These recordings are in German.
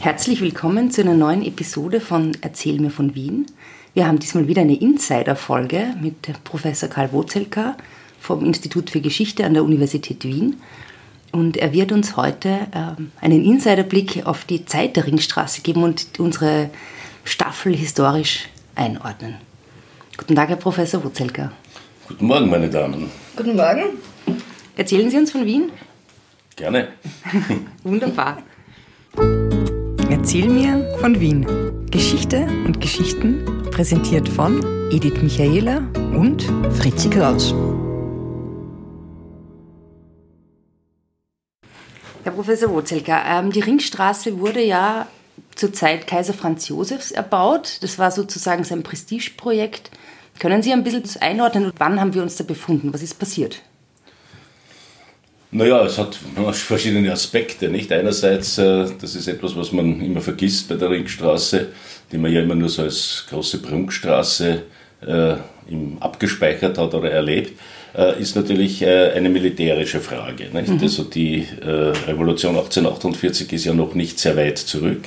Herzlich willkommen zu einer neuen Episode von Erzähl mir von Wien. Wir haben diesmal wieder eine Insider-Folge mit Professor Karl Wozelka vom Institut für Geschichte an der Universität Wien. Und er wird uns heute äh, einen Insiderblick auf die Zeit der Ringstraße geben und unsere Staffel historisch einordnen. Guten Tag, Herr Professor Wozelka. Guten Morgen, meine Damen. Guten Morgen. Erzählen Sie uns von Wien? Gerne. Wunderbar. Erzähl mir von Wien. Geschichte und Geschichten präsentiert von Edith Michaela und Fritzi Kraus. Herr Professor Wozelka, ähm, die Ringstraße wurde ja zur Zeit Kaiser Franz Josefs erbaut. Das war sozusagen sein Prestigeprojekt. Können Sie ein bisschen einordnen, wann haben wir uns da befunden? Was ist passiert? Naja, es hat verschiedene Aspekte. Nicht? Einerseits, äh, das ist etwas, was man immer vergisst bei der Ringstraße, die man ja immer nur so als große Prunkstraße äh, abgespeichert hat oder erlebt, äh, ist natürlich äh, eine militärische Frage. Mhm. Also die äh, Revolution 1848 ist ja noch nicht sehr weit zurück.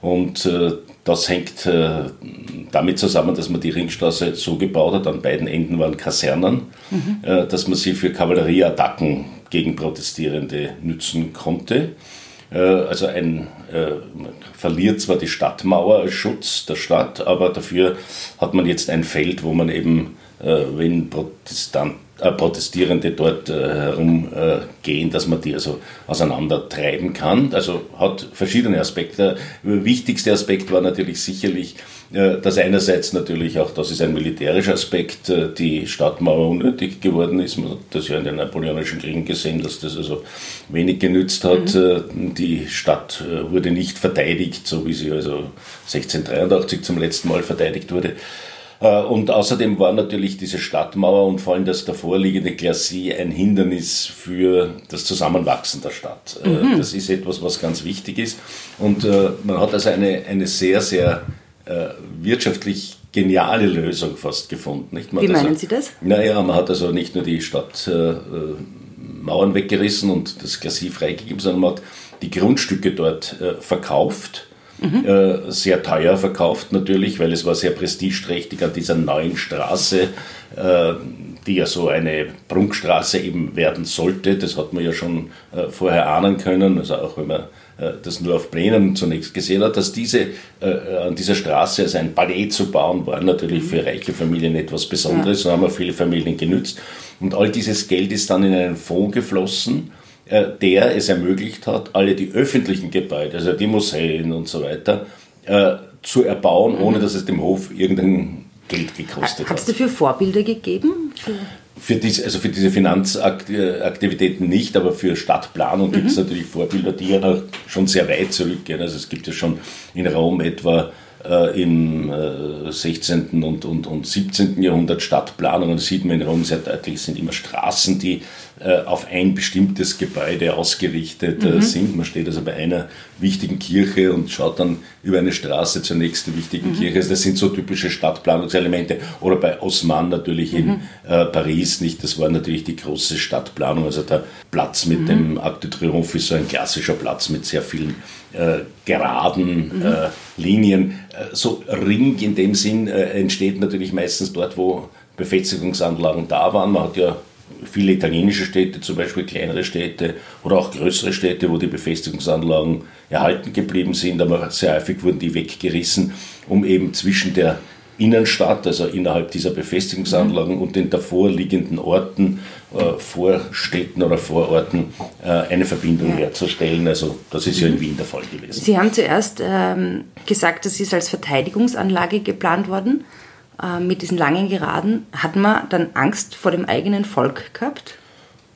Und äh, das hängt damit zusammen, dass man die Ringstraße so gebaut hat, an beiden Enden waren Kasernen, mhm. dass man sie für Kavallerieattacken gegen Protestierende nützen konnte. Äh, also ein, äh, verliert zwar die Stadtmauer als Schutz der Stadt, aber dafür hat man jetzt ein Feld, wo man eben, äh, wenn äh, Protestierende dort herumgehen, dass man die also auseinandertreiben kann. Also hat verschiedene Aspekte. Der wichtigste Aspekt war natürlich sicherlich, dass einerseits natürlich auch, das ist ein militärischer Aspekt, die Stadtmauer unnötig geworden ist. Man hat das ja in den Napoleonischen Kriegen gesehen, dass das also wenig genützt hat. Mhm. Die Stadt wurde nicht verteidigt, so wie sie also 1683 zum letzten Mal verteidigt wurde. Äh, und außerdem war natürlich diese Stadtmauer und vor allem das davorliegende Glacis ein Hindernis für das Zusammenwachsen der Stadt. Äh, mhm. Das ist etwas, was ganz wichtig ist. Und äh, man hat also eine, eine sehr, sehr wirtschaftlich geniale Lösung fast gefunden. Nicht? Man Wie meinen also, Sie das? Naja, man hat also nicht nur die Stadtmauern weggerissen und das Glacis freigegeben, sondern man hat die Grundstücke dort verkauft Mhm. Äh, sehr teuer verkauft natürlich, weil es war sehr prestigeträchtig an dieser neuen Straße, äh, die ja so eine Prunkstraße eben werden sollte. Das hat man ja schon äh, vorher ahnen können, also auch wenn man äh, das nur auf Plänen zunächst gesehen hat, dass diese, äh, an dieser Straße also ein Palais zu bauen, war natürlich für reiche Familien etwas Besonderes, ja. so haben wir viele Familien genützt. Und all dieses Geld ist dann in einen Fonds geflossen, äh, der es ermöglicht hat, alle die öffentlichen Gebäude, also die Museen und so weiter, äh, zu erbauen, mhm. ohne dass es dem Hof irgendein Geld gekostet hat. Hat es dafür Vorbilder gegeben? Für für diese, also für diese Finanzaktivitäten nicht, aber für Stadtplanung mhm. gibt es natürlich Vorbilder, die ja noch schon sehr weit zurückgehen. Also es gibt ja schon in Rom etwa äh, im äh, 16. Und, und, und 17. Jahrhundert Stadtplanungen, das sieht man in Rom sehr deutlich, es sind immer Straßen, die auf ein bestimmtes Gebäude ausgerichtet äh, mhm. sind. Man steht also bei einer wichtigen Kirche und schaut dann über eine Straße zur nächsten wichtigen mhm. Kirche. Also das sind so typische Stadtplanungselemente. Oder bei Osman natürlich in mhm. äh, Paris, nicht? Das war natürlich die große Stadtplanung. Also der Platz mit mhm. dem Arc de Triomphe ist so ein klassischer Platz mit sehr vielen äh, geraden mhm. äh, Linien. Äh, so Ring in dem Sinn äh, entsteht natürlich meistens dort, wo Befestigungsanlagen da waren. Man hat ja viele italienische Städte, zum Beispiel kleinere Städte oder auch größere Städte, wo die Befestigungsanlagen erhalten geblieben sind, aber sehr häufig wurden die weggerissen, um eben zwischen der Innenstadt, also innerhalb dieser Befestigungsanlagen mhm. und den davor liegenden Orten, äh, Vorstädten oder Vororten äh, eine Verbindung ja. herzustellen. Also das ist ja in Wien der Fall gewesen. Sie haben zuerst ähm, gesagt, das ist als Verteidigungsanlage geplant worden äh, mit diesen langen Geraden. Hat man dann Angst vor dem eigenen Volk gehabt?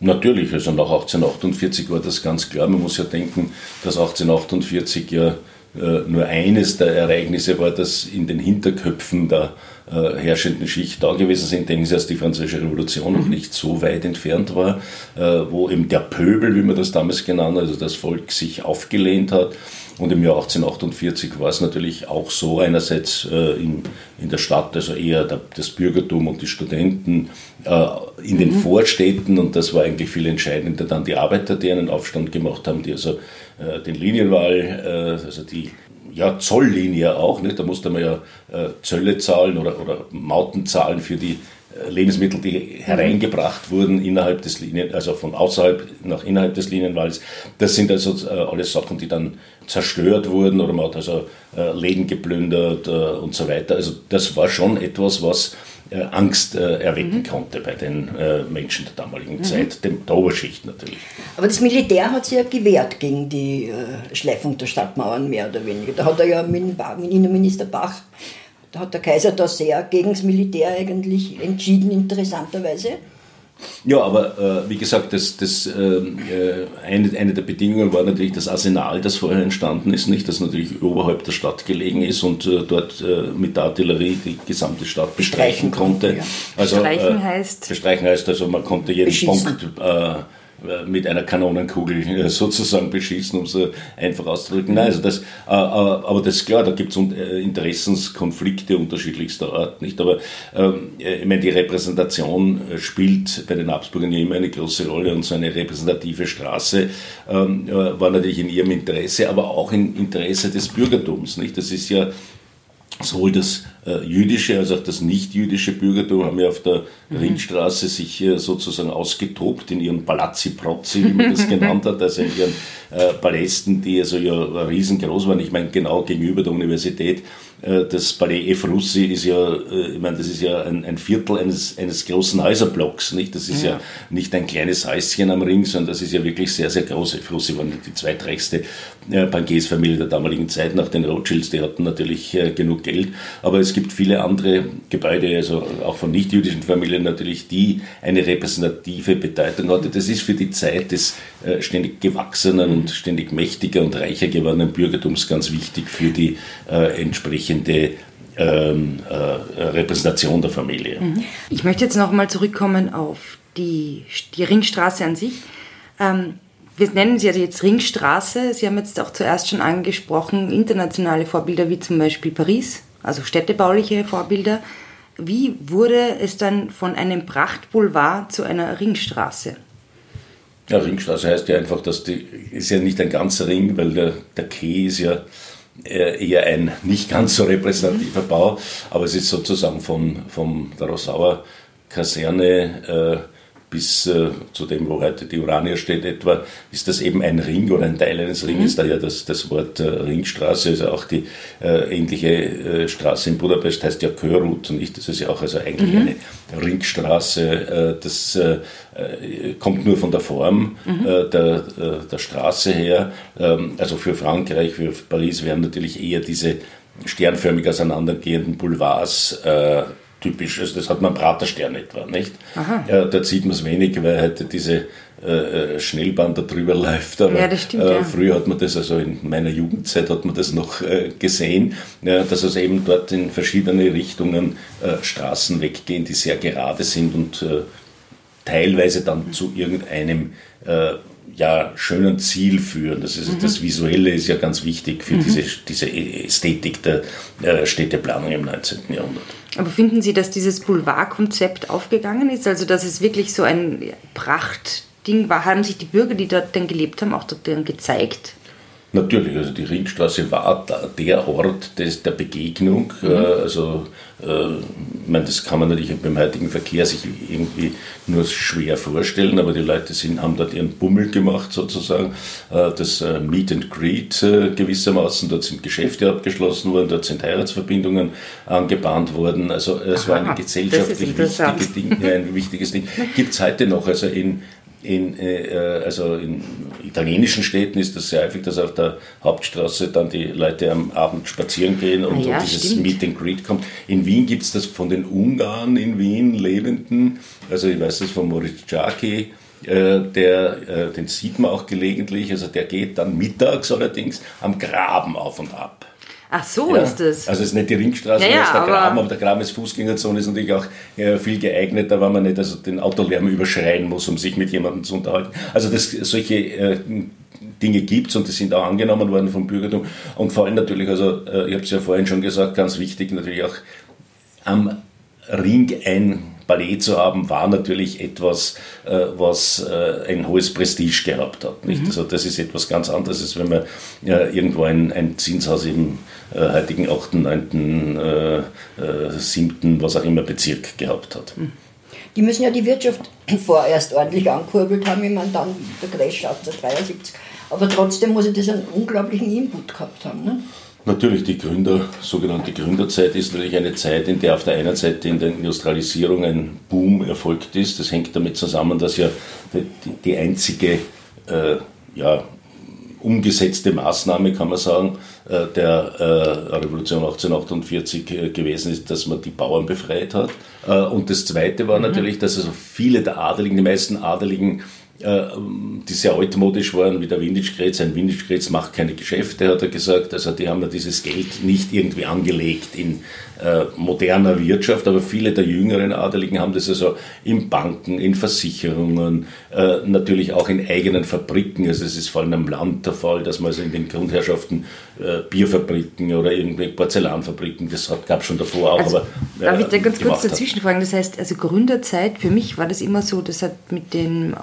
Natürlich, also nach 1848 war das ganz klar. Man muss ja denken, dass 1848 ja äh, nur eines der Ereignisse war, das in den Hinterköpfen der äh, herrschenden Schicht da gewesen sind. Denken Sie, dass die Französische Revolution noch nicht so weit entfernt war, äh, wo eben der Pöbel, wie man das damals genannt hat, also das Volk sich aufgelehnt hat. Und im Jahr 1848 war es natürlich auch so, einerseits äh, in, in der Stadt, also eher der, das Bürgertum und die Studenten äh, in den mhm. Vorstädten, und das war eigentlich viel entscheidender, dann die Arbeiter, die einen Aufstand gemacht haben, die also äh, den Linienwahl, äh, also die ja, Zolllinie auch, nicht? da musste man ja äh, Zölle zahlen oder, oder Mauten zahlen für die Lebensmittel, die hereingebracht wurden innerhalb des Linien, also von außerhalb nach innerhalb des Linienwalls. Das sind also äh, alles Sachen, die dann zerstört wurden oder man hat also äh, Läden geplündert äh, und so weiter. Also das war schon etwas, was äh, Angst äh, erwecken mhm. konnte bei den äh, Menschen der damaligen mhm. Zeit, dem, der Oberschicht natürlich. Aber das Militär hat sich ja gewehrt gegen die Schleifung der Stadtmauern mehr oder weniger. Da hat er ja mit, mit Innenminister Bach, da hat der Kaiser da sehr gegen das Militär eigentlich entschieden, interessanterweise. Ja, aber äh, wie gesagt, das, das, ähm, äh, eine, eine der Bedingungen war natürlich das Arsenal, das vorher entstanden ist, nicht, das natürlich oberhalb der Stadt gelegen ist und äh, dort äh, mit der Artillerie die gesamte Stadt bestreichen konnte. Ja. Also, bestreichen heißt? Bestreichen heißt also, man konnte jeden Punkt äh, äh, mit einer Kanonenkugel äh, sozusagen beschießen, um es einfach auszudrücken. Nein, also das, äh, aber das ist klar, da gibt es Interessenskonflikte unterschiedlichster Art, nicht? Aber ähm, ich meine, die Repräsentation spielt bei den Habsburgern ja immer eine große Rolle und so eine repräsentative Straße ähm, war natürlich in ihrem Interesse, aber auch im Interesse des Bürgertums, nicht? Das ist ja sowohl das äh, jüdische als auch das nicht-jüdische Bürgertum haben ja auf der mhm. Ringstraße sich äh, sozusagen ausgetobt in ihren Palazzi Prozzi, wie man das genannt hat, also in ihren äh, Palästen, die also ja riesengroß waren. Ich meine, genau gegenüber der Universität das Palais Efrussi ist ja, äh, ich meine, das ist ja ein, ein Viertel eines, eines großen Häuserblocks, nicht? Das ist ja. ja. nicht ein kleines Häuschen am Ring, sondern das ist ja wirklich sehr, sehr groß. Efrussi war die zweitreichste äh, Bankiersfamilie der damaligen Zeit nach den Rothschilds, die hatten natürlich genug Geld, aber es gibt viele andere Gebäude, also auch von nicht-jüdischen Familien natürlich, die eine repräsentative Bedeutung hatte. Das ist für die Zeit des ständig gewachsenen und ständig mächtiger und reicher gewordenen Bürgertums ganz wichtig für die entsprechende entsprechende ähm, äh, Repräsentation der Familie. Mhm. Ich möchte jetzt nochmal zurückkommen auf die, die Ringstraße an sich. Ähm, wir nennen sie also jetzt Ringstraße. Sie haben jetzt auch zuerst schon angesprochen, internationale Vorbilder wie zum Beispiel Paris, also städtebauliche Vorbilder. Wie wurde es dann von einem Prachtboulevard zu einer Ringstraße? Ja, Ringstraße heißt ja einfach, dass die ist ja nicht ein ganzer Ring, weil der, der Quai ist ja eher ein nicht ganz so repräsentativer Bau, aber es ist sozusagen von, von der Rossauer Kaserne äh, bis äh, zu dem, wo heute die Urania steht etwa, ist das eben ein Ring oder ein Teil eines Ringes, mhm. daher das, das Wort äh, Ringstraße, also auch die äh, ähnliche äh, Straße in Budapest heißt ja Körut und nicht, das ist ja auch also eigentlich mhm. eine Ringstraße, äh, das äh, kommt nur von der Form mhm. der, der Straße her, ähm, also für Frankreich, für Paris wären natürlich eher diese sternförmig auseinandergehenden Boulevards typisch. Also das hat man Praterstern etwa, nicht? Ja, dort sieht man es wenig, weil heute diese äh, äh, Schnellbahn da drüber läuft. Aber ja, stimmt, äh, ja. früher hat man das, also in meiner Jugendzeit hat man das noch äh, gesehen, ja, dass es eben dort in verschiedene Richtungen äh, Straßen weggehen, die sehr gerade sind und äh, teilweise dann zu irgendeinem ja, schönen Ziel führen. Das, ist, mhm. das Visuelle ist ja ganz wichtig für mhm. diese, diese Ästhetik der Städteplanung im 19. Jahrhundert. Aber finden Sie, dass dieses Boulevardkonzept aufgegangen ist? Also, dass es wirklich so ein Prachtding war? Haben sich die Bürger, die dort dann gelebt haben, auch dort dann gezeigt? Natürlich, also die Ringstraße war der Ort des, der Begegnung. Mhm. Äh, also, äh, ich meine, das kann man natürlich beim heutigen Verkehr sich irgendwie nur schwer vorstellen, aber die Leute sind, haben dort ihren Bummel gemacht sozusagen. Äh, das Meet and Greet gewissermaßen, dort sind Geschäfte abgeschlossen worden, dort sind Heiratsverbindungen angebahnt worden. Also es Aha, war ein gesellschaftlich wichtige Ding, ein wichtiges Ding. Gibt es heute noch, also in in, äh, also in italienischen Städten ist das sehr häufig, dass auf der Hauptstraße dann die Leute am Abend spazieren gehen und, ja, und dieses stimmt. Meet and Greet kommt. In Wien gibt es das von den Ungarn in Wien Lebenden, also ich weiß das von Moritz Czaki, äh, der, äh, den sieht man auch gelegentlich, also der geht dann mittags allerdings am Graben auf und ab. Ach so ja. ist das. Also es ist nicht die Ringstraße, Ja, ja, es ist der aber- Graben, aber der Graben ist Fußgängerzone, ist natürlich auch äh, viel geeigneter, weil man nicht also den Autolärm überschreien muss, um sich mit jemandem zu unterhalten. Also das, solche äh, Dinge gibt es und die sind auch angenommen worden vom Bürgertum. Und vor allem natürlich, also äh, ich habe es ja vorhin schon gesagt, ganz wichtig natürlich auch am Ring ein Palais zu haben, war natürlich etwas, äh, was äh, ein hohes Prestige gehabt hat. Nicht? Also das ist etwas ganz anderes, als wenn man äh, irgendwo ein, ein Zinshaus im äh, heutigen 8., 9., äh, äh, 7., was auch immer Bezirk gehabt hat. Die müssen ja die Wirtschaft vorerst ordentlich ankurbelt haben. Ich meine, dann der Crash 1873. Aber trotzdem muss ich das einen unglaublichen Input gehabt haben. Ne? Natürlich, die Gründer, sogenannte Gründerzeit ist natürlich eine Zeit, in der auf der einen Seite in der Industrialisierung ein Boom erfolgt ist. Das hängt damit zusammen, dass ja die, die einzige äh, ja, umgesetzte Maßnahme, kann man sagen, äh, der äh, Revolution 1848 äh, gewesen ist, dass man die Bauern befreit hat. Äh, Und das Zweite war natürlich, dass also viele der Adeligen, die meisten Adeligen, äh, die sehr altmodisch waren, wie der Windischkretz. Ein Windischkretz macht keine Geschäfte, hat er gesagt. Also die haben ja dieses Geld nicht irgendwie angelegt in äh, moderner Wirtschaft, aber viele der jüngeren Adeligen haben das also in Banken, in Versicherungen, äh, natürlich auch in eigenen Fabriken. Also es ist vor allem am Land der Fall, dass man also in den Grundherrschaften äh, Bierfabriken oder irgendwelche Porzellanfabriken, das gab es schon davor auch, Also, aber darf ich da ganz kurz dazwischen fragen? Das heißt, also Gründerzeit, für mich war das immer so, das hat mit dem äh,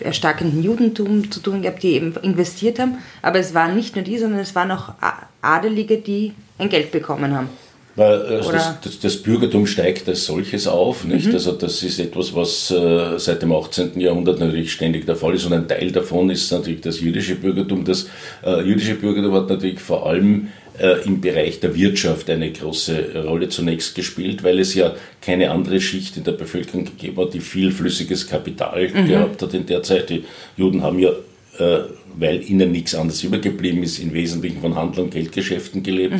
erstarkenden Judentum zu tun gehabt, die eben investiert haben. Aber es waren nicht nur die, sondern es waren auch Adelige, die ein Geld bekommen haben. Weil also das, das, das Bürgertum steigt als solches auf, nicht? Mhm. Also das ist etwas, was äh, seit dem 18. Jahrhundert natürlich ständig der Fall ist und ein Teil davon ist natürlich das jüdische Bürgertum. Das äh, jüdische Bürgertum hat natürlich vor allem äh, im Bereich der Wirtschaft eine große Rolle zunächst gespielt, weil es ja keine andere Schicht in der Bevölkerung gegeben hat, die viel flüssiges Kapital Mhm. gehabt hat in der Zeit. Die Juden haben ja äh, weil ihnen nichts anderes übergeblieben ist, im Wesentlichen von Handel und Geldgeschäften gelebt.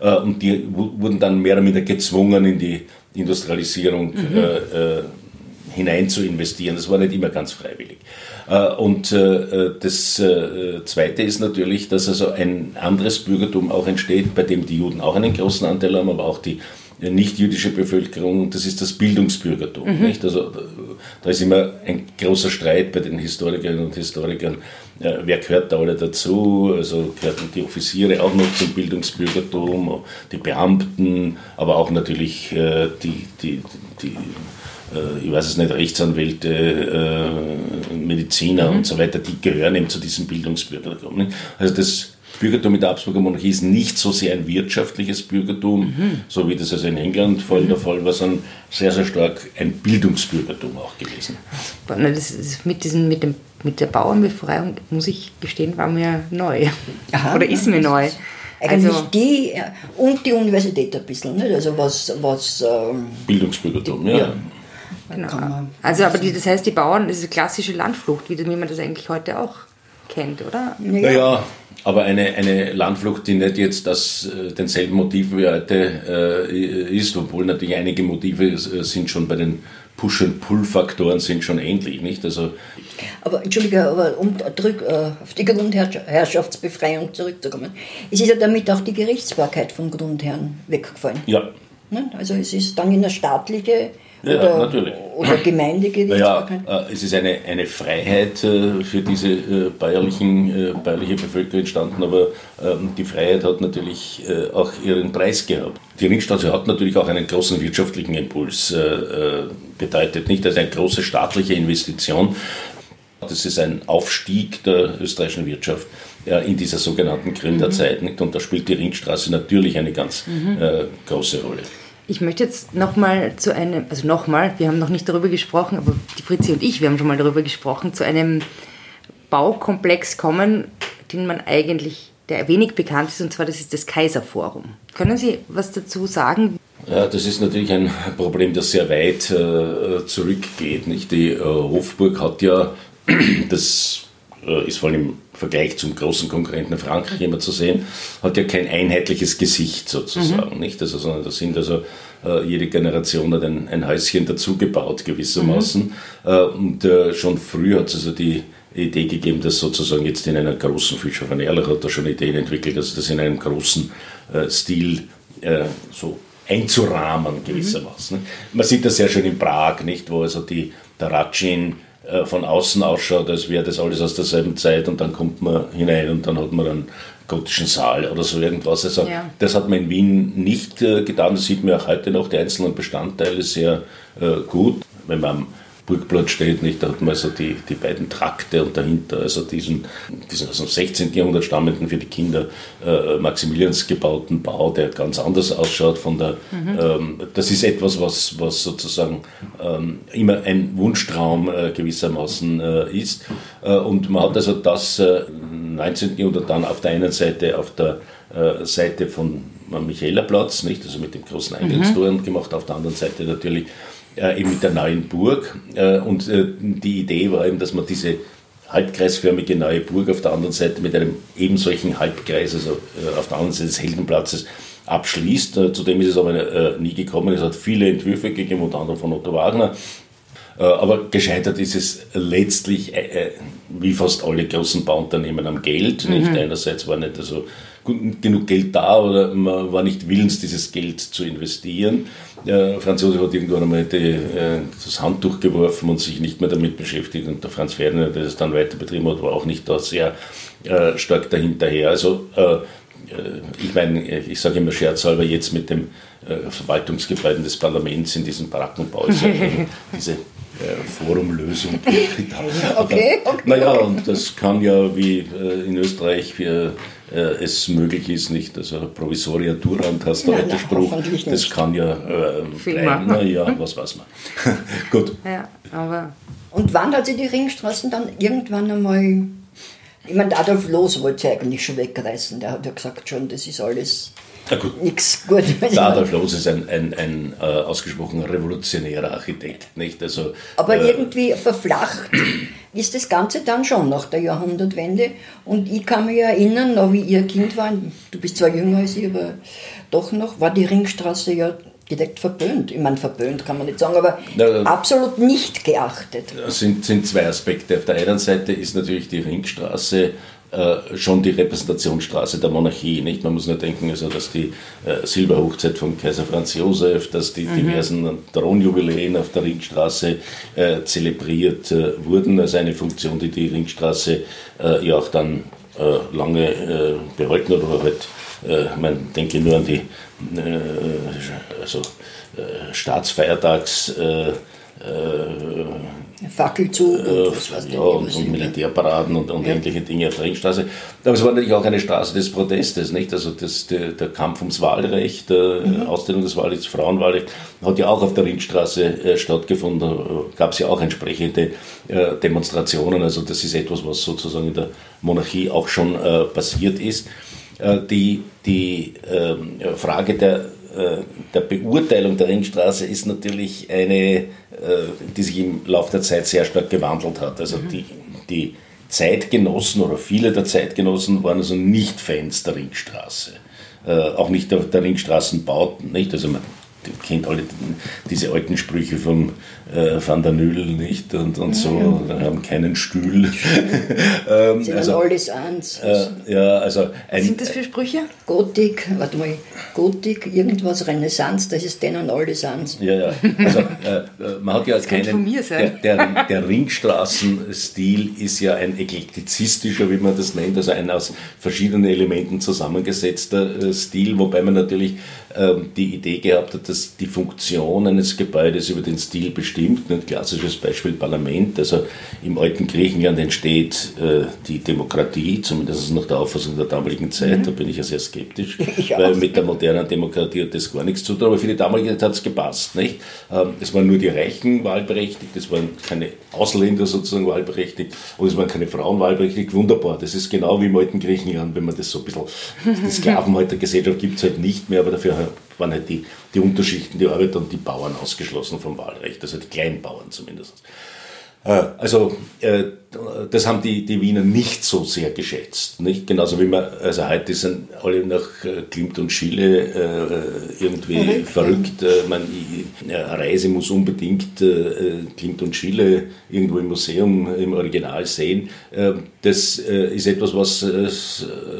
Äh, Und die wu- wurden dann mehr oder minder gezwungen, in die Industrialisierung äh, äh, hinein zu investieren. Das war nicht immer ganz freiwillig. Äh, Und äh, das Zweite ist natürlich, dass also ein anderes Bürgertum auch entsteht, bei dem die Juden auch einen großen Anteil haben, aber auch die nicht-jüdische Bevölkerung, das ist das Bildungsbürgertum. Nicht? Also da- da ist immer ein großer Streit bei den Historikerinnen und Historikern, äh, wer gehört da alle dazu? Also gehörten die Offiziere auch noch zum Bildungsbürgertum, die Beamten, aber auch natürlich äh, die, die, die ich weiß es nicht, Rechtsanwälte, äh, Mediziner und so weiter, die gehören eben zu diesem Bildungsbürgertum. Also das Bürgertum in der Habsburger Monarchie ist nicht so sehr ein wirtschaftliches Bürgertum, so wie das also in England vor allem der Fall war, sondern sehr, sehr stark ein Bildungsbürgertum auch gewesen. Na, Das ist mit, diesen, mit, dem, mit der Bauernbefreiung, muss ich gestehen, war mir neu. Aha, Oder ist mir neu. Eigentlich Also, die äh, und die Universität ein bisschen. Nicht? Also was, was ähm, Bildungsbürgertum, ja. Ja. Genau. also aber die, das heißt, die Bauern, das ist eine klassische Landflucht, wie, wie man das eigentlich heute auch kennt, oder? Naja, aber eine, eine Landflucht, die nicht jetzt das, äh, denselben Motiven wie heute äh, ist, obwohl natürlich einige Motive äh, sind schon bei den Push-and-Pull-Faktoren sind schon ähnlich, nicht? Also Aber entschuldige, aber um zurück äh, auf die Grundherrschaftsbefreiung zurückzukommen. Es ist ja damit auch die Gerichtsbarkeit von Grundherren weggefallen. ja, Ne? Also es ist dann in eine staatliche Ja, oder, natürlich. oder naja, Gemeindegerichtsbarkeit. äh, es ist eine, eine Freiheit äh, für diese äh, bäuerlichen, äh, bäuerliche Bevölkerung entstanden, aber ähm, die Freiheit hat natürlich auch ihren Preis gehabt. Die Ringstraße hat natürlich auch einen großen wirtschaftlichen Impuls bedeutet, nicht? Also eine große staatliche Investition. Das ist ein Aufstieg der österreichischen Wirtschaft in dieser sogenannten Gründerzeit. Nicht? Und da spielt die Ringstraße natürlich eine ganz äh, große Rolle. Ich möchte jetzt nochmal zu einem, also nochmal, wir haben noch nicht darüber gesprochen, aber die Fritzi und ich, wir haben schon mal darüber gesprochen, zu einem Baukomplex kommen, den man eigentlich, der wenig bekannt ist, und zwar das ist das Kaiserforum. Können Sie was dazu sagen? Ja, das ist natürlich ein Problem, das sehr weit äh, zurückgeht. Nicht? Die äh, Hofburg hat ja, das äh, ist vor allem Vergleich zum großen Konkurrenten Frankreich immer zu sehen, hat ja kein einheitliches Gesicht sozusagen. Nicht? Also, sondern da sind also äh, jede Generation hat ein, ein Häuschen dazugebaut gewissermaßen. Äh, und äh, schon früh hat es also die Idee gegeben, das sozusagen jetzt in einer großen, Fischer von Ehrlich hat da schon Ideen entwickelt, also das in einem großen äh, Stil äh, so einzurahmen gewissermaßen. Mhm. Man sieht das sehr schön in Prag, nicht, wo also die, der Ratschin äh, von außen ausschaut, als wäre das alles aus derselben Zeit und dann kommt man hinein und dann hat man einen gotischen Saal oder so irgendwas. Also ja. das hat man in Wien nicht äh, getan, das sieht man auch heute noch, die einzelnen Bestandteile sehr äh, gut. Wenn man am Burgplatz steht, nicht? da hat man also die, die beiden Trakte und dahinter also diesen, diesen aus dem 16. Jahrhundert stammenden für die Kinder äh, Maximilians gebauten Bau, der ganz anders ausschaut von der, mhm. ähm, das ist etwas, was, was sozusagen ähm, immer ein Wunschtraum äh, gewissermaßen äh, ist äh, und man hat also das äh, 19. Jahrhundert dann auf der einen Seite auf der äh, Seite von Michaelerplatz, nicht, also mit dem großen Eingangstor mhm. gemacht, auf der anderen Seite natürlich äh, eben mit der neuen Burg. Äh, und äh, die Idee war eben, dass man diese halbkreisförmige neue Burg auf der anderen Seite mit einem eben solchen Halbkreis, also äh, auf der anderen Seite des Heldenplatzes, abschließt. Äh, Zudem ist es aber äh, nie gekommen. Es hat viele Entwürfe gegeben, unter anderem von Otto Wagner. Aber gescheitert ist es letztlich, wie fast alle großen Bauunternehmen, am Geld. Mhm. Nicht? Einerseits war nicht also genug Geld da oder man war nicht willens, dieses Geld zu investieren. Der Franz Josef hat irgendwann einmal die, äh, das Handtuch geworfen und sich nicht mehr damit beschäftigt. Und der Franz Ferdinand, der es dann weiter betrieben hat, war auch nicht da sehr äh, stark dahinterher. Also äh, ich meine, ich sage immer scherzhalber, jetzt mit dem Verwaltungsgebäuden des Parlaments in diesem Brackenbau ist ja diese Forumlösung. okay, okay. Naja, und das kann ja wie in Österreich äh, es möglich ist, nicht? Also Provisoria Durant hast du heute Spruch, das kann ja äh, bleiben. Na ja, was weiß man. Gut. Ja, aber Und wann hat sie die Ringstraßen dann irgendwann einmal ich meine, Adolf Loos wollte sie eigentlich schon wegreißen. Der hat ja gesagt schon, das ist alles nichts gut. Der Adolf Loos ist ein, ein, ein äh, ausgesprochen revolutionärer Architekt. Nicht? Also, Aber äh, irgendwie verflacht ist das Ganze dann schon nach der Jahrhundertwende. Und ich kann mich erinnern, noch wie ihr Kind war, du bist zwar jünger als ich, aber doch noch, war die Ringstraße ja direkt verböhnt. Ich meine, verböhnt kann man nicht sagen, aber Na, absolut nicht geachtet. Das sind, sind zwei Aspekte. Auf der einen Seite ist natürlich die Ringstraße äh, schon die Repräsentationsstraße der Monarchie. Nicht? Man muss nur denken, also, dass die äh, Silberhochzeit von Kaiser Franz Josef, dass die mhm. diversen Thronjubiläen auf der Ringstraße äh, zelebriert äh, wurden, als eine Funktion, die die Ringstraße äh, ja auch dann lange behalten hat, oder halt, man denke nur an die also, Staatsfeiertags äh, Fackelzug und, äh, was ja, und, und Militärparaden und, und ja. ähnliche Dinge auf der Ringstraße. Aber es war natürlich auch eine Straße des Protestes, nicht? Also das, der, der Kampf ums Wahlrecht, der mhm. Ausdehnung des Wahlrechts, Frauenwahlrecht, hat ja auch auf der Ringstraße äh, stattgefunden. Da gab es ja auch entsprechende äh, Demonstrationen. Also das ist etwas, was sozusagen in der Monarchie auch schon äh, passiert ist. Äh, die die ähm, Frage der äh, der Beurteilung der Ringstraße ist natürlich eine, äh, die sich im Laufe der Zeit sehr stark gewandelt hat. Also mhm. die, die Zeitgenossen oder viele der Zeitgenossen waren also nicht Fans der Ringstraße. Auch nicht der, der Ringstraßenbauten. Nicht? Also man kennt alle diese alten Sprüche vom äh, Van der Nüll nicht und, und so, ja. haben keinen Stuhl. ähm, Sind also, alles eins. Äh, ja, also ein, Was sind das für Sprüche? Gotik, warte mal, Gotik, irgendwas, Renaissance, das ist denen alles eins. Ja, ja, also äh, man hat ja das keinen, von mir sein. Der, der, der Ringstraßenstil ist ja ein eklektizistischer, wie man das nennt, also ein aus verschiedenen Elementen zusammengesetzter äh, Stil, wobei man natürlich ähm, die Idee gehabt hat, dass die Funktion eines Gebäudes über den Stil bestimmt. Ein klassisches Beispiel Parlament. Also im alten Griechenland entsteht äh, die Demokratie, zumindest nach der Auffassung der damaligen Zeit. Mhm. Da bin ich ja sehr skeptisch, ich weil mit der modernen Demokratie hat das gar nichts zu tun. Aber für die damalige Zeit hat es gepasst. Nicht? Ähm, es waren nur die Reichen wahlberechtigt, es waren keine Ausländer sozusagen wahlberechtigt und es waren keine Frauen wahlberechtigt. Wunderbar. Das ist genau wie im alten Griechenland, wenn man das so ein bisschen, die Sklavenhaltergesellschaft gibt es halt nicht mehr, aber dafür waren halt die, die Unterschichten, die Arbeiter und die Bauern ausgeschlossen vom Wahlrecht, also die Kleinbauern zumindest. Äh, also äh, das haben die, die Wiener nicht so sehr geschätzt. Nicht? Genauso wie man, also heute sind alle nach äh, Klimt und Schiele äh, irgendwie verrückt. verrückt. Äh, man, eine Reise muss unbedingt äh, Klimt und Schiele irgendwo im Museum im Original sehen. Äh, das äh, ist etwas, was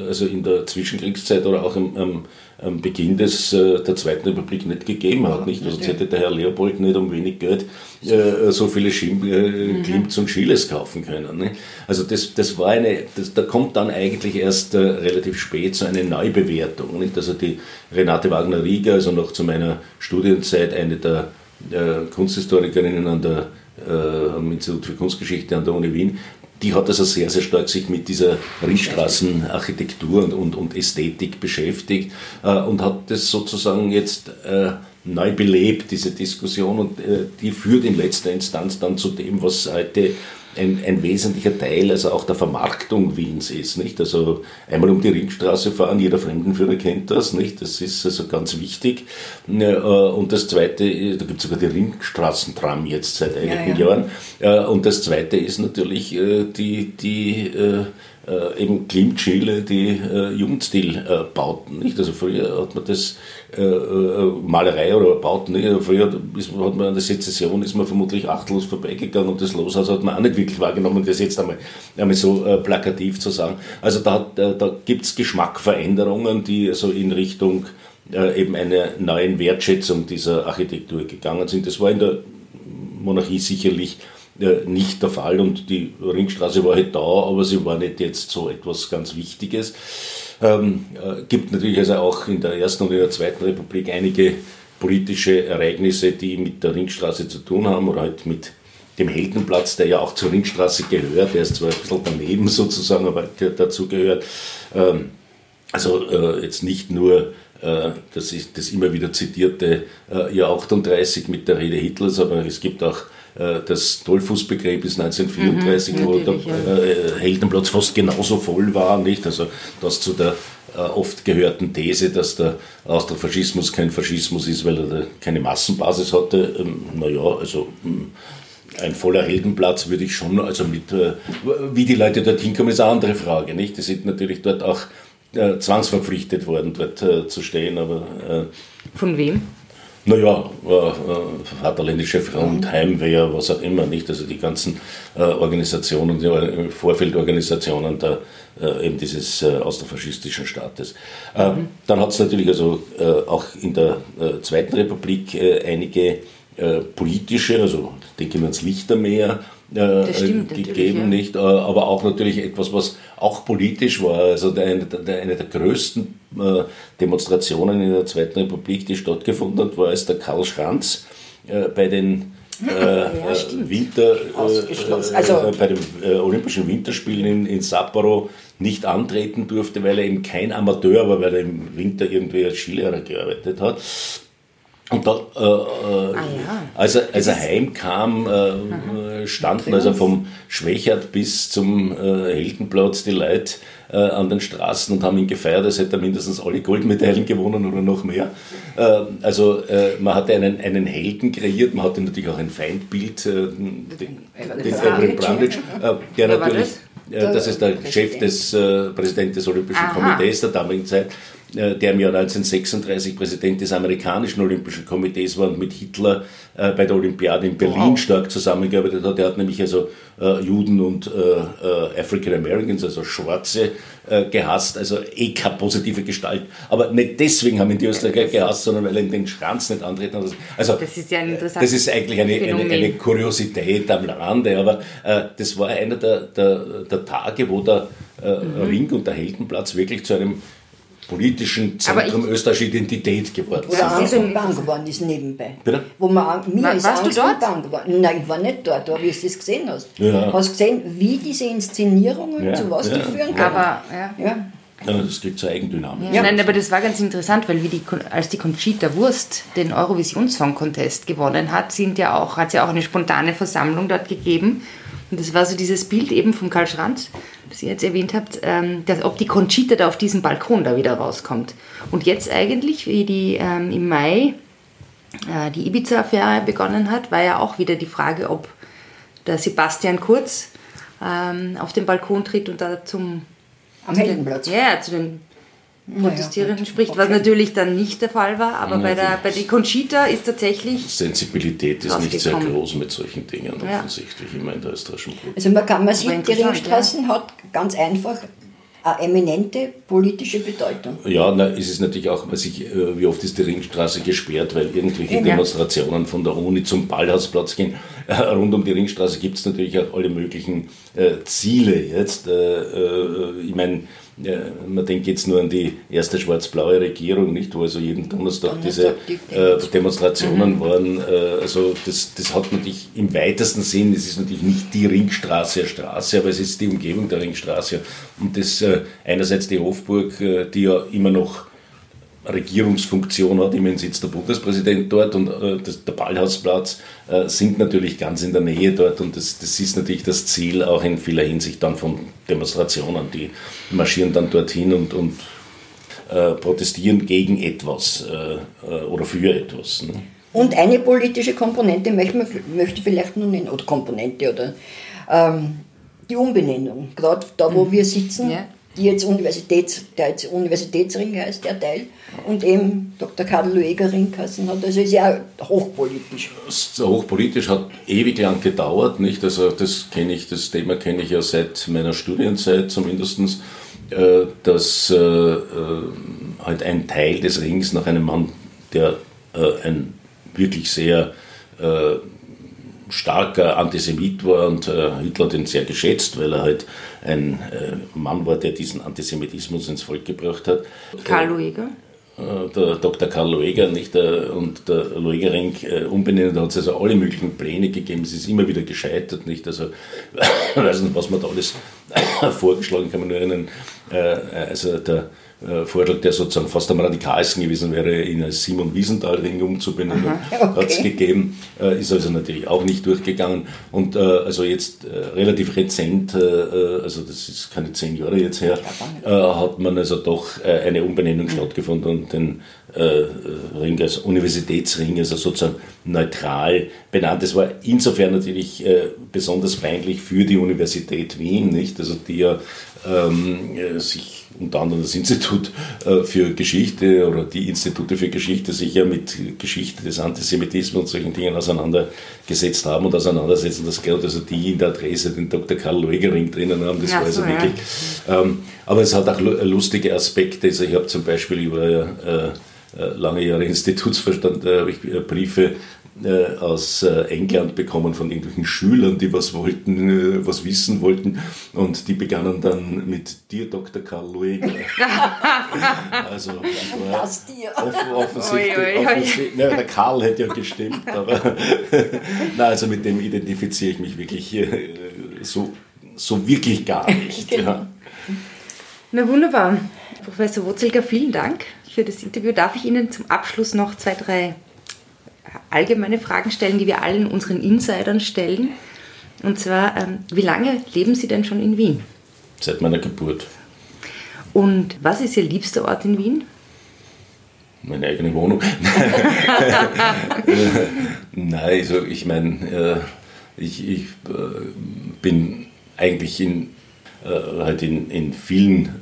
also in der Zwischenkriegszeit oder auch im, am, Beginn des, der Zweiten Republik nicht gegeben hat. Nicht? Also hätte der Herr Leopold nicht um wenig Geld so viele Schim mhm. Klimts und Schiles kaufen können. Ne? Also das, das war eine, das, da kommt dann eigentlich erst äh, relativ spät so eine Neubewertung. Nicht? Also die Renate Wagner-Rieger, also noch zu meiner Studienzeit eine der äh, Kunsthistorikerinnen an der, äh, am Institut für Kunstgeschichte an der Uni Wien, die hat also sehr, sehr stark sich mit dieser Ringstraßenarchitektur und, und, und Ästhetik beschäftigt äh, und hat das sozusagen jetzt äh, neu belebt, diese Diskussion, und äh, die führt in letzter Instanz dann zu dem, was heute ein, ein, wesentlicher Teil also auch der Vermarktung Wiens ist. Nicht? Also einmal um die Ringstraße fahren, jeder Fremdenführer kennt das, nicht? das ist also ganz wichtig. Äh, und das Zweite, da gibt es sogar die Ringstraßentram jetzt seit einigen ja, ja. Jahren. Äh, und das Zweite ist natürlich äh, die, die äh, eben Klimt-Chile, die äh, Jugendstil-Bauten. Nicht? Also früher hat man das äh, äh, Malerei oder Bauten, nicht? Also früher ist, hat man an der Sezession ist man vermutlich achtlos vorbeigegangen und das Loshaus hat man auch nicht wirklich wahrgenommen, das jetzt einmal, einmal so äh, plakativ zu sagen. Also da, da, gibt es Geschmackveränderungen, die also in Richtung äh, eben einer neuen Wertschätzung dieser Architektur gegangen sind. Das war in der Monarchie sicherlich äh, nicht der Fall und die Ringstraße war halt da, aber sie war nicht jetzt so etwas ganz Wichtiges. Ähm, äh, gibt natürlich also auch in der Ersten und in der Zweiten Republik einige politische Ereignisse, die mit der Ringstraße zu tun haben oder halt mit dem Heldenplatz, der ja auch zur Ringstraße gehört, der ist zwar ein bisschen daneben sozusagen, aber dazu gehört. Ähm, also äh, jetzt nicht nur äh, das ist das immer wieder zitierte äh, Jahr 38 mit der Rede Hitlers, aber es gibt auch das Dollfußbegräbnis 1934, mhm, wo der ja. Heldenplatz fast genauso voll war, nicht? Also das zu der oft gehörten These, dass der Austrofaschismus kein Faschismus ist, weil er keine Massenbasis hatte. Ähm, naja, also hm, ein voller Heldenplatz würde ich schon, also mit, wie die Leute dorthin kommen, ist eine andere Frage, nicht? Die sind natürlich dort auch äh, zwangsverpflichtet worden, dort äh, zu stehen. Aber, äh, Von wem? Naja, äh, Vaterländische Front, Heimwehr, was auch immer, nicht? Also die ganzen äh, Organisationen, die äh, Vorfeldorganisationen der, äh, eben dieses äh, außerfaschistischen Staates. Äh, mhm. Dann hat es natürlich also auch in der Zweiten Republik einige politische, also denke ich ans Lichtermeer, äh, stimmt, gegeben, ja. nicht? Äh, aber auch natürlich etwas, was auch politisch war. Also der, der, eine der größten äh, Demonstrationen in der Zweiten Republik, die stattgefunden hat, war als der Karl Schranz äh, bei den äh, ja, Winter, also, bei den Olympischen Winterspielen in, in Sapporo nicht antreten durfte, weil er eben kein Amateur war, weil er im Winter irgendwie als Skilehrer gearbeitet hat. Und da, äh, äh, ah, ja. als, er, als er heimkam, äh, standen also vom Schwächert bis zum äh, Heldenplatz die Leute äh, an den Straßen und haben ihn gefeiert, als hätte er mindestens alle Goldmedaillen gewonnen oder noch mehr. Äh, also man hatte einen, einen Helden kreiert, man hatte natürlich auch ein Feindbild, den, den Edwin Brundage, der natürlich, das ist der Chef des Präsidenten des Olympischen. Komitees der damaligen Zeit, der im Jahr 1936 Präsident des amerikanischen Olympischen Komitees war und mit Hitler äh, bei der Olympiade in Berlin wow. stark zusammengearbeitet hat. Er hat nämlich also äh, Juden und African Americans, also Schwarze, gehasst, also eh keine positive Gestalt. Aber nicht deswegen haben ihn die Österreicher gehasst, sondern weil er in den Schranz nicht antreten hat. Also, das ist ja ein interessantes Das ist eigentlich eine, eine, eine, Kuriosität am Rande, aber äh, das war einer der, der, der Tage, wo der äh, mhm. Ring und der Heldenplatz wirklich zu einem politischen Zentrum österreichischer Identität geworden sind. Wo der Angst und Bang geworden ist nebenbei. Bitte? Wo man, mir War, ist warst Angst du dort? und Bang geworden. Nein, ich war nicht dort, aber wie du das gesehen hast. Ja. Hast gesehen, wie diese Inszenierungen ja. zu was ja. die führen können. Aber, ja. ja. Das geht zur Eigendynamik. Ja. Nein, aber das war ganz interessant, weil wie die, als die Conchita Wurst den Eurovision Song Contest gewonnen hat, sind ja auch, hat es ja auch eine spontane Versammlung dort gegeben. Und das war so dieses Bild eben von Karl Schranz, das ihr jetzt erwähnt habt, ähm, dass, ob die Conchita da auf diesem Balkon da wieder rauskommt. Und jetzt eigentlich, wie die ähm, im Mai äh, die Ibiza-Affäre begonnen hat, war ja auch wieder die Frage, ob der Sebastian Kurz ähm, auf den Balkon tritt und da zum Am Heldenplatz. Ja, zu den Protestierenden gut. spricht, was Okay. natürlich dann nicht der Fall war, aber Ja, bei der, die- bei der Conchita ist tatsächlich Sensibilität ist nicht sehr groß mit solchen Dingen, Ja. offensichtlich, immer in der österreichischen Politik. Also man kann, man sieht, die Ringstraßen hat ganz einfach eine eminente politische Bedeutung. Ja, na, es ist natürlich auch, weiß ich, äh, wie oft ist die Ringstraße gesperrt, weil irgendwelche Ja. Demonstrationen von der Uni zum Ballhausplatz gehen. Äh, Rund um die Ringstraße gibt es natürlich auch alle möglichen äh, Ziele jetzt. Äh, äh, ich meine, man denkt jetzt nur an die erste schwarz-blaue Regierung, nicht, wo also jeden Donnerstag, diese äh, Demonstrationen waren. Äh, also das, das hat natürlich im weitesten Sinn, es ist natürlich nicht die Ringstraße Straße, aber es ist die Umgebung der Ringstraße. Und das äh, einerseits die Hofburg, äh, die ja immer noch Regierungsfunktion hat, immerhin sitzt der Bundespräsident dort und äh, das, der Ballhausplatz äh, sind natürlich ganz in der Nähe dort und das, das ist natürlich das Ziel auch in vieler Hinsicht dann von Demonstrationen. Die marschieren dann dorthin und, und äh, protestieren gegen etwas äh, äh, oder für etwas. Ne? Und eine politische Komponente möchte man möchte vielleicht nur nennen, oder Komponente, oder ähm, die Umbenennung. Gerade da, wo wir sitzen, Ja. Die jetzt Universitäts, der jetzt Universitätsring heißt, der Teil, und eben Dr. Karl Lueger Ring geheißen hat. Also ist ja hochpolitisch. Hochpolitisch hat ewig lang gedauert, nicht? Also das kenne ich, das Thema kenne ich ja seit meiner Studienzeit zumindest, äh, dass äh, äh, halt ein Teil des Rings nach einem Mann, der ein wirklich sehr starker Antisemit war und äh, Hitler hat ihn sehr geschätzt, weil er halt ein äh, Mann war, der diesen Antisemitismus ins Volk gebracht hat. Karl Lueger. Äh, der Dr. Karl Lueger nicht, der, und der Luegerring äh, umbenennt, da hat es also alle möglichen Pläne gegeben, es ist immer wieder gescheitert, nicht? Also, ich weiß nicht, was man da alles vorgeschlagen kann man nur erinnern, äh, also der Vorschlag, der sozusagen fast am radikalsten gewesen wäre, ihn als Simon Wiesenthal-Ring umzubenennen, Aha, hat es okay. gegeben, äh, ist also natürlich auch nicht durchgegangen. Und äh, also jetzt äh, relativ rezent, äh, äh, also das ist keine zehn Jahre jetzt her, äh, hat man also doch äh, eine Umbenennung stattgefunden und den äh, Ring als Universitätsring, also sozusagen neutral benannt. Das war insofern natürlich äh, besonders peinlich für die Universität Wien, nicht? Also die ja ähm, äh, sich unter anderem das Institut äh, für Geschichte oder die Institute für Geschichte sich ja mit Geschichte des Antisemitismus und solchen Dingen auseinandergesetzt haben und auseinandersetzen. Das gehört also die in der Adresse den Dr. Karl Luegering drinnen haben. Das Ja, war also so, ja. wirklich. Ähm, aber es hat auch lu- lustige Aspekte. Also ich habe zum Beispiel über äh, äh, lange Jahre Institutsverstand, äh, habe ich äh, Briefe äh, aus äh, England bekommen von irgendwelchen Schülern, die was wollten, äh, was wissen wollten. Und die begannen dann mit dir, Dr. Karl Lueger. also Das dir. off offensichtlich, Ui, ui, ui. offensichtlich na, der Karl hätte ja gestimmt, aber na, also mit dem identifiziere ich mich wirklich äh, so, so wirklich gar nicht. Ja. Na wunderbar. Professor Wurzelger, vielen Dank für das Interview. Darf ich Ihnen zum Abschluss noch zwei, drei allgemeine Fragen stellen, die wir allen unseren Insidern stellen? Und zwar, ähm, wie lange leben Sie denn schon in Wien? Seit meiner Geburt. Und was ist Ihr liebster Ort in Wien? Meine eigene Wohnung. Nein, also ich meine, äh, ich, ich äh, bin eigentlich in, äh, halt in, in vielen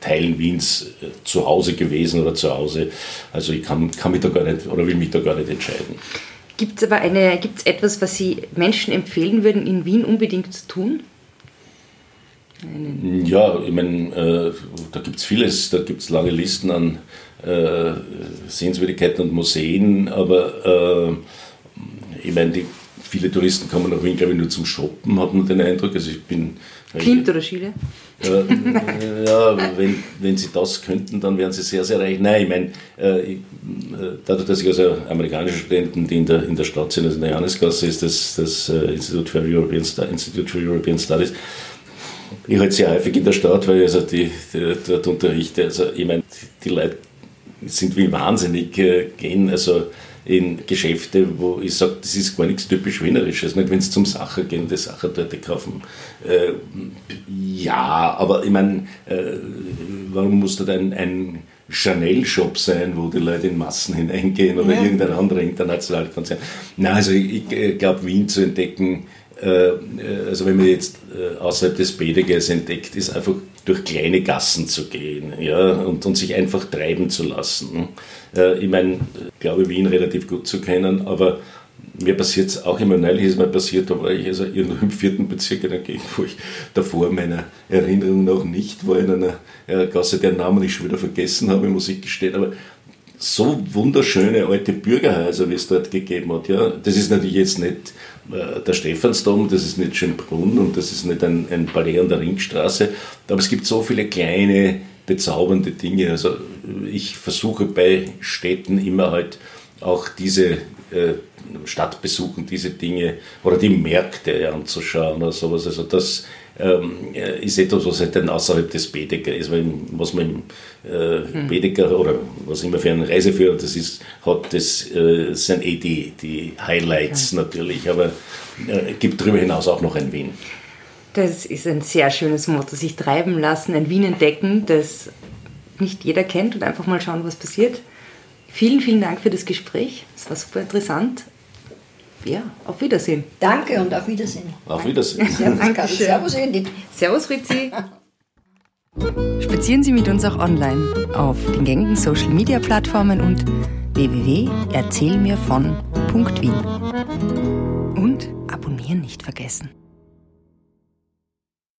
Teilen Wiens äh, zu Hause gewesen oder zu Hause. Also ich kann, kann mich da gar nicht oder will mich da gar nicht entscheiden. Gibt es aber eine, gibt's etwas, was Sie Menschen empfehlen würden, in Wien unbedingt zu tun? Ja, ich meine, äh, da gibt es vieles, da gibt es lange Listen an äh, Sehenswürdigkeiten und Museen, aber äh, ich meine, viele Touristen kommen nach Wien, glaube ich, nur zum Shoppen, hat man den Eindruck. Also ich bin. Klimt oder Schiele? Äh, ja, wenn, wenn sie das könnten, dann wären sie sehr, sehr reich. Nein, ich meine, äh, äh, dadurch, dass ich also amerikanische Studenten, die in der, in der Stadt sind, also in der Johannesgasse ist das, das äh, Institute, for European, Institute for European Studies, ich halt sehr häufig in der Stadt, weil ich also die, die, dort unterrichte. Also ich meine, die Leute sind wie wahnsinnig, äh, gehen also in Geschäfte, wo ich sage, das ist gar nichts typisch Wienerisches. Nicht, wenn sie zum Sacher gehen, die Sacher dort kaufen. Äh, ja, aber ich meine, äh, warum muss das ein, ein Chanel-Shop sein, wo die Leute in Massen hineingehen oder Ja. irgendein anderer internationaler Konzern? Na, also ich, ich glaube, Wien zu entdecken, äh, also wenn man jetzt äh, außerhalb des Bedegers entdeckt, ist einfach durch kleine Gassen zu gehen ja, und, und sich einfach treiben zu lassen. Äh, ich meine, ich glaube Wien relativ gut zu kennen, aber mir passiert es auch immer, neulich ist mir passiert, da war ich also irgendwo im vierten Bezirk in der Gegend, wo ich davor meiner Erinnerung noch nicht war, in einer Gasse, deren Namen ich schon wieder vergessen habe, muss ich gestehen, aber so wunderschöne alte Bürgerhäuser, wie es dort gegeben hat. Ja, das ist natürlich jetzt nicht äh, der Stephansdom, das ist nicht Schönbrunn und das ist nicht ein, ein Palais an der Ringstraße, aber es gibt so viele kleine, bezaubernde Dinge. Also ich versuche bei Städten immer halt auch diese äh, Stadtbesuchen, diese Dinge oder die Märkte anzuschauen oder sowas. Also das ist etwas, was halt dann außerhalb des Bedecker ist, weil was man im äh, hm. Bedecker oder was immer für einen Reiseführer das ist, hat, das äh, sind eh die, die Highlights ja. natürlich, aber äh, gibt darüber hinaus auch noch ein Wien. Das ist ein sehr schönes Motto, sich treiben lassen, ein Wien entdecken, das nicht jeder kennt und einfach mal schauen, was passiert. Vielen, vielen Dank für das Gespräch. Es war super interessant ja, auf Wiedersehen. Danke und auf Wiedersehen. Auf Wiedersehen. Servus, Servus Edith. Servus Fritzi. Spazieren Sie mit uns auch online auf den gängigen Social Media Plattformen und www.erzählmirvon.wien. Und abonnieren nicht vergessen.